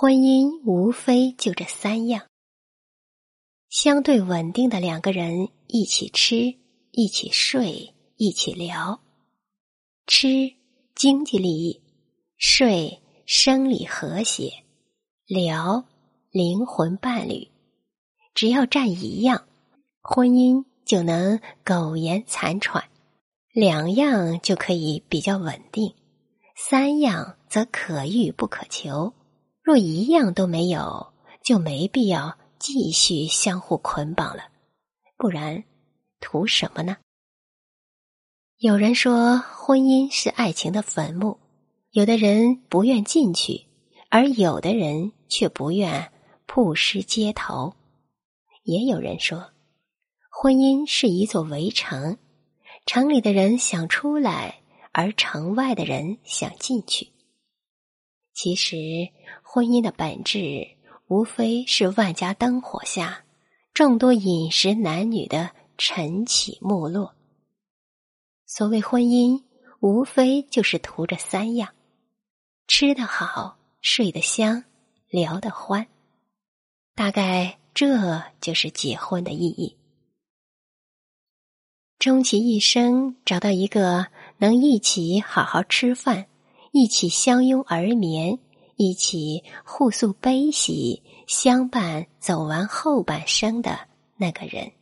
婚姻无非就这三样：相对稳定的两个人一起吃、一起睡、一起聊。吃，经济利益；睡，生理和谐；聊，灵魂伴侣。只要占一样，婚姻就能苟延残喘；两样就可以比较稳定；三样则可遇不可求。若一样都没有，就没必要继续相互捆绑了。不然，图什么呢？有人说，婚姻是爱情的坟墓，有的人不愿进去，而有的人却不愿曝尸街头。也有人说，婚姻是一座围城，城里的人想出来，而城外的人想进去。其实，婚姻的本质无非是万家灯火下众多饮食男女的晨起暮落。所谓婚姻，无非就是图这三样：吃得好，睡得香，聊得欢。大概这就是结婚的意义。终其一生，找到一个能一起好好吃饭、一起相拥而眠、一起互诉悲喜、相伴走完后半生的那个人。